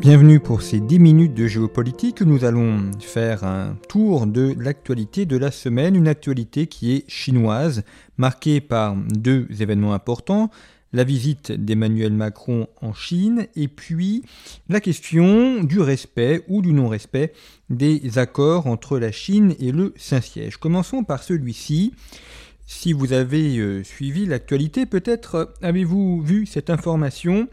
Bienvenue pour ces 10 minutes de géopolitique. Nous allons faire un tour de l'actualité de la semaine, une actualité qui est chinoise, marquée par deux événements importants la visite d'Emmanuel Macron en Chine et puis la question du respect ou du non-respect des accords entre la Chine et le Saint-Siège. Commençons par celui-ci. Si vous avez euh, suivi l'actualité, peut-être euh, avez-vous vu cette information?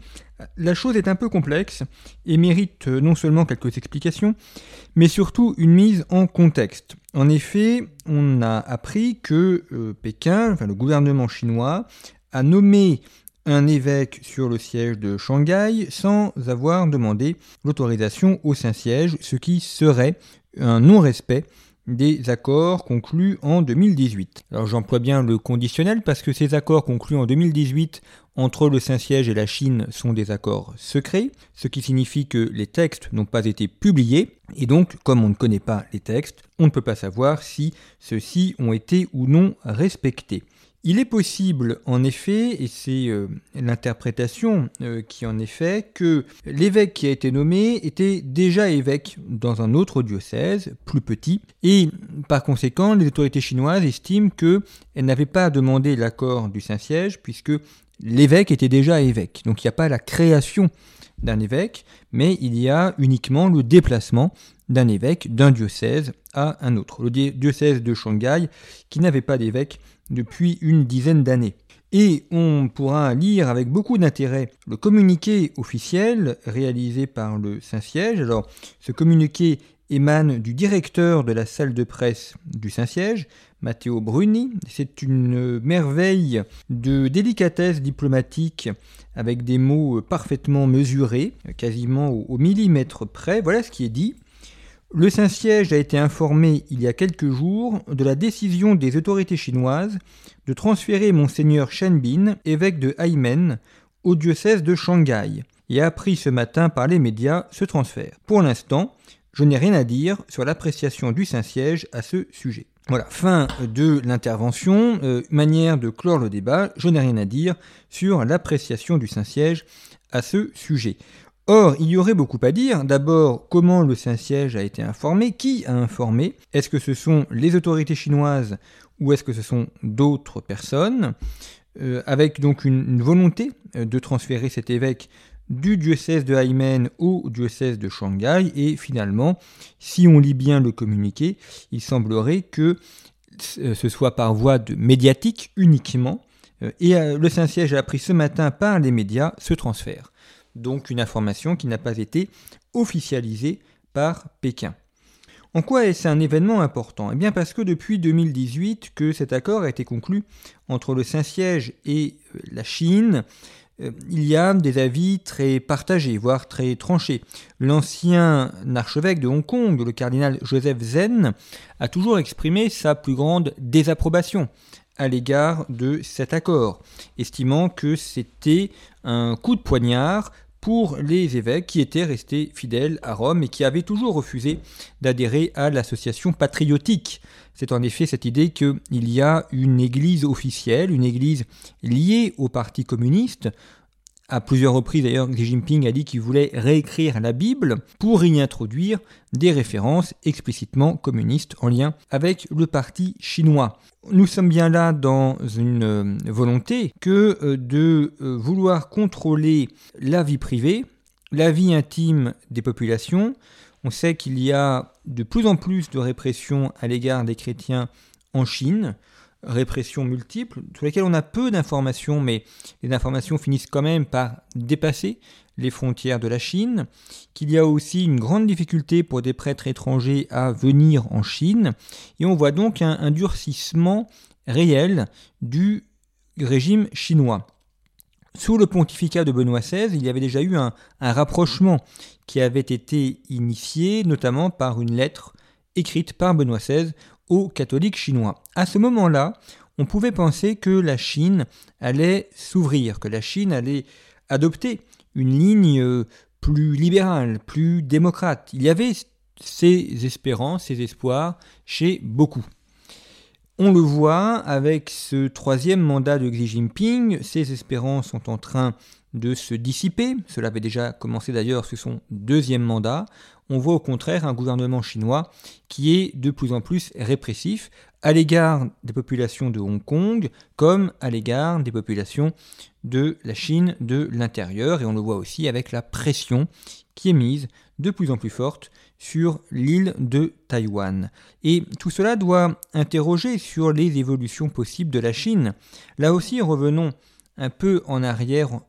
La chose est un peu complexe et mérite euh, non seulement quelques explications, mais surtout une mise en contexte. En effet, on a appris que Pékin, enfin le gouvernement chinois, a nommé un évêque sur le siège de Shanghai sans avoir demandé l'autorisation au Saint-Siège, ce qui serait un non-respect des accords conclus en 2018. Alors j'emploie bien le conditionnel parce que ces accords conclus en 2018 entre le Saint-Siège et la Chine sont des accords secrets, ce qui signifie que les textes n'ont pas été publiés, et donc comme on ne connaît pas les textes, on ne peut pas savoir si ceux-ci ont été ou non respectés. Il est possible, en effet, et c'est euh, l'interprétation euh, qui en est faite, que l'évêque qui a été nommé était déjà évêque dans un autre diocèse, plus petit, et par conséquent, les autorités chinoises estiment qu'elles n'avaient pas demandé l'accord du Saint-Siège, puisque l'évêque était déjà évêque. Donc il n'y a pas la création d'un évêque, mais il y a uniquement le déplacement d'un évêque d'un diocèse à un autre. Le diocèse de Shanghai, qui n'avait pas d'évêque depuis une dizaine d'années. Et on pourra lire avec beaucoup d'intérêt le communiqué officiel réalisé par le Saint-Siège. Alors, ce communiqué émane du directeur de la salle de presse du Saint-Siège, Matteo Bruni. C'est une merveille de délicatesse diplomatique avec des mots parfaitement mesurés, quasiment au millimètre près. Voilà ce qui est dit. Le Saint-Siège a été informé il y a quelques jours de la décision des autorités chinoises de transférer Monseigneur Shen Bin, évêque de Haimen, au diocèse de Shanghai, et a appris ce matin par les médias ce transfert. Pour l'instant, je n'ai rien à dire sur l'appréciation du Saint-Siège à ce sujet. Voilà, fin de l'intervention, euh, manière de clore le débat, je n'ai rien à dire sur l'appréciation du Saint-Siège à ce sujet. Or, il y aurait beaucoup à dire. D'abord, comment le Saint-Siège a été informé? Qui a informé? Est-ce que ce sont les autorités chinoises ou est-ce que ce sont d'autres personnes? Euh, Avec donc une, volonté euh, de transférer cet évêque du diocèse de Haimen au diocèse de Shanghai. Et finalement, si on lit bien le communiqué, il semblerait que euh, ce soit par voie de médiatique uniquement. Et le Saint-Siège a appris ce matin par les médias ce transfert donc une information qui n'a pas été officialisée par Pékin. En quoi est-ce un événement important? Eh bien parce que depuis 2018 que cet accord a été conclu entre le Saint-Siège et euh, la Chine, euh, il y a des avis très partagés, voire très tranchés. L'ancien archevêque de Hong Kong, le cardinal Joseph Zen, a toujours exprimé sa plus grande désapprobation à l'égard de cet accord, estimant que c'était un coup de poignard pour les évêques qui étaient restés fidèles à Rome et qui avaient toujours refusé d'adhérer à l'association patriotique. C'est en effet cette idée qu'il y a une église officielle, une église liée au Parti communiste, à plusieurs reprises d'ailleurs, Xi Jinping a dit qu'il voulait réécrire la Bible pour y introduire des références explicitement communistes en lien avec le parti chinois. Nous sommes bien là dans une euh, volonté que euh, de euh, vouloir contrôler la vie privée, la vie intime des populations. On sait qu'il y a de plus en plus de répression à l'égard des chrétiens en Chine répression multiples, sur lesquelles on a peu d'informations, mais les informations finissent quand même par dépasser les frontières de la Chine, qu'il y a aussi une grande difficulté pour des prêtres étrangers à venir en Chine, et on voit donc un, durcissement réel du régime chinois. Sous le pontificat de Benoît XVI, il y avait déjà eu un, rapprochement qui avait été initié notamment par une lettre écrite par Benoît XVI aux catholiques chinois. À ce moment-là, on pouvait penser que la Chine allait s'ouvrir, que la Chine allait adopter une ligne euh, plus libérale, plus démocrate. Il y avait ces espérances, ces espoirs chez beaucoup. On le voit avec ce troisième mandat de Xi Jinping, ces espérances sont en train de se dissiper, cela avait déjà commencé d'ailleurs sous son deuxième mandat, on voit au contraire un gouvernement chinois qui est de plus en plus répressif à l'égard des populations de Hong Kong comme à l'égard des populations de la Chine de l'intérieur, et on le voit aussi avec la pression qui est mise de plus en plus forte sur l'île de Taïwan. Et tout cela doit interroger sur les évolutions possibles de la Chine. Là aussi, revenons un peu en arrière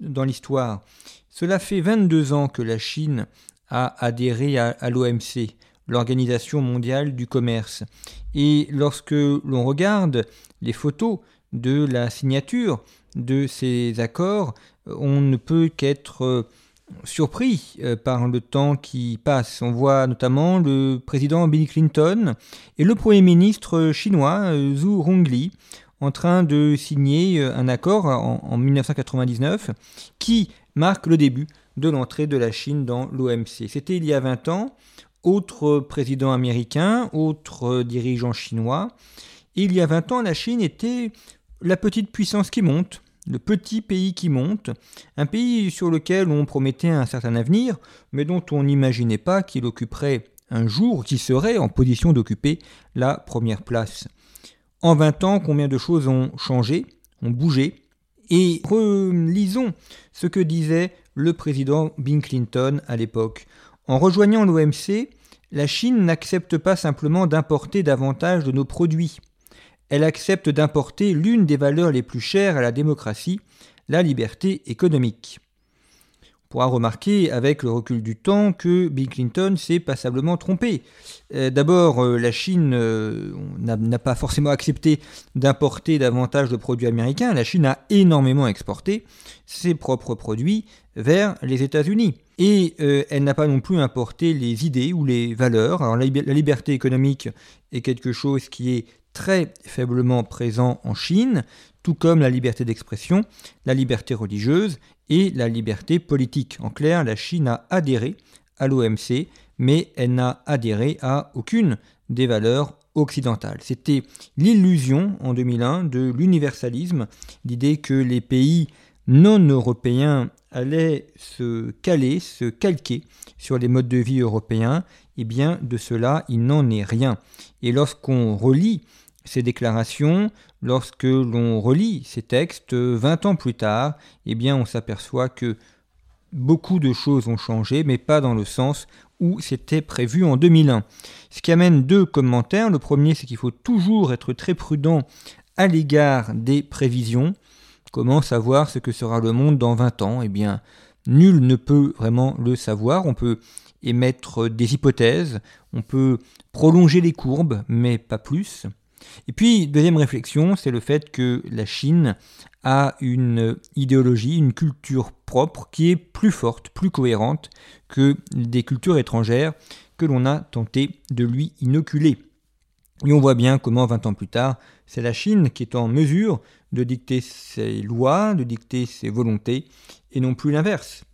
dans l'histoire. Cela fait 22 ans que la Chine a adhéré à, l'OMC, l'Organisation mondiale du commerce. Et lorsque l'on regarde les photos de la signature de ces accords, on ne peut qu'être surpris euh, par le temps qui passe. On voit notamment le président Bill Clinton et le Premier ministre chinois euh, Zhu Rongli en train de signer euh, un accord en, 1999 qui marque le début de l'entrée de la Chine dans l'OMC. C'était il y a 20 ans. Autre président américain, autre dirigeant chinois. il y a 20 ans, la Chine était la petite puissance qui monte, le petit pays qui monte, un pays sur lequel on promettait un certain avenir, mais dont on n'imaginait pas qu'il occuperait un jour, qu'il serait en position d'occuper la première place. En 20 ans, combien de choses ont changé, ont bougé, et relisons ce que disait le président Bill Clinton à l'époque. En rejoignant l'OMC, la Chine n'accepte pas simplement d'importer davantage de nos produits elle accepte d'importer l'une des valeurs les plus chères à la démocratie, la liberté économique. Pourra remarquer avec le recul du temps que Bill Clinton s'est passablement trompé. Euh, d'abord, euh, la Chine euh, n'a pas forcément accepté d'importer davantage de produits américains. La Chine a énormément exporté ses propres produits vers les États-Unis. Et elle n'a pas non plus importé les idées ou les valeurs. Alors la liberté économique est quelque chose qui est très faiblement présent en Chine, tout comme la liberté d'expression, la liberté religieuse et la liberté politique. En clair, la Chine a adhéré à l'OMC, mais elle n'a adhéré à aucune des valeurs occidentales. C'était l'illusion en 2001 de l'universalisme, l'idée que les pays non européens allaient se caler, se calquer sur les modes de vie européens, eh bien de cela il n'en est rien. Et lorsqu'on relit ces déclarations, lorsque l'on relit ces textes 20 ans plus tard, eh bien on s'aperçoit que beaucoup de choses ont changé, mais pas dans le sens où c'était prévu en 2001. Ce qui amène deux commentaires. Le premier, c'est qu'il faut toujours être très prudent à l'égard des prévisions. Comment savoir ce que sera le monde dans 20 ans? Eh bien, nul ne peut vraiment le savoir. On peut émettre des hypothèses, on peut prolonger les courbes, mais pas plus. Et puis, deuxième réflexion, c'est le fait que la Chine a une idéologie, une culture propre qui est plus forte, plus cohérente que des cultures étrangères que l'on a tenté de lui inoculer. Et on voit bien comment 20 ans plus tard, c'est la Chine qui est en mesure de dicter ses lois, de dicter ses volontés, et non plus l'inverse.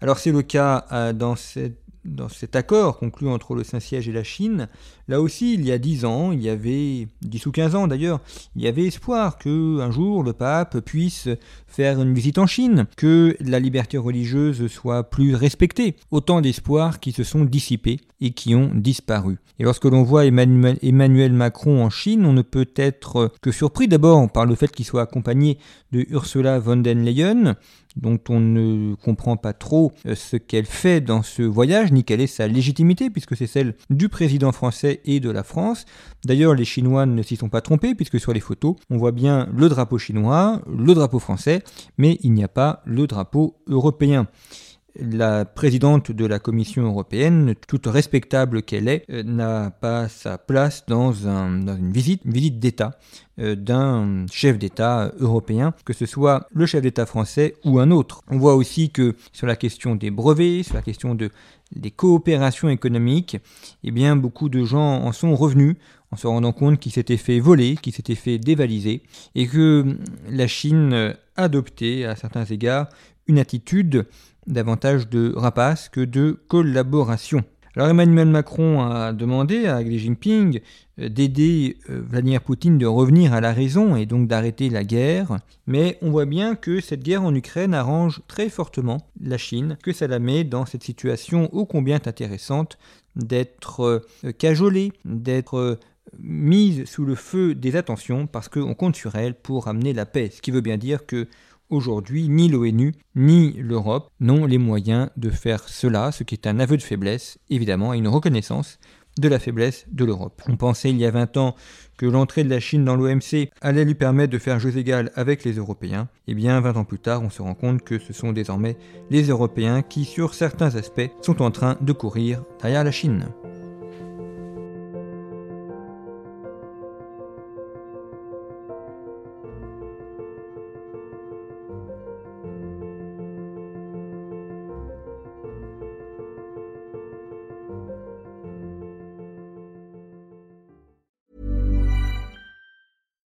Alors c'est le cas euh, dans cette dans cet accord conclu entre le Saint-Siège et la Chine, là aussi, il y a dix ans, il y avait, dix ou quinze ans d'ailleurs, il y avait espoir que un jour le pape puisse faire une visite en Chine, que la liberté religieuse soit plus respectée. Autant d'espoirs qui se sont dissipés et qui ont disparu. Et lorsque l'on voit Emmanuel, Emmanuel, Macron en Chine, on ne peut être que surpris d'abord par le fait qu'il soit accompagné de Ursula von der Leyen, dont on ne comprend pas trop euh, ce qu'elle fait dans ce voyage, ni quelle est sa légitimité, puisque c'est celle du président français et de la France. D'ailleurs, les Chinois ne s'y sont pas trompés, puisque sur les photos, on voit bien le drapeau chinois, le drapeau français, mais il n'y a pas le drapeau européen. La présidente de la Commission européenne, toute respectable qu'elle est, euh, n'a pas sa place dans, une visite, d'État euh, d'un chef d'État européen, que ce soit le chef d'État français ou un autre. On voit aussi que sur la question des brevets, sur la question de, des coopérations économiques, eh bien beaucoup de gens en sont revenus en se rendant compte qu'ils s'étaient fait voler, qu'ils s'étaient fait dévaliser, et que la Chine adoptait à certains égards une attitude davantage de rapace que de collaboration. Alors Emmanuel Macron a demandé à Xi Jinping euh, d'aider euh, Vladimir Poutine de revenir à la raison et donc d'arrêter la guerre, mais on voit bien que cette guerre en Ukraine arrange très fortement la Chine, que ça la met dans cette situation ô combien intéressante d'être euh, cajolée, d'être mise sous le feu des attentions parce qu'on compte sur elle pour amener la paix, ce qui veut bien dire que Aujourd'hui, ni l'ONU ni l'Europe n'ont les moyens de faire cela, ce qui est un aveu de faiblesse, évidemment, et une reconnaissance de la faiblesse de l'Europe. On pensait il y a 20 ans que l'entrée de la Chine dans l'OMC allait lui permettre de faire jeu égal avec les Européens. Eh bien, 20 ans plus tard, on se rend compte que ce sont désormais les Européens qui, sur certains aspects, sont en train de courir derrière la Chine.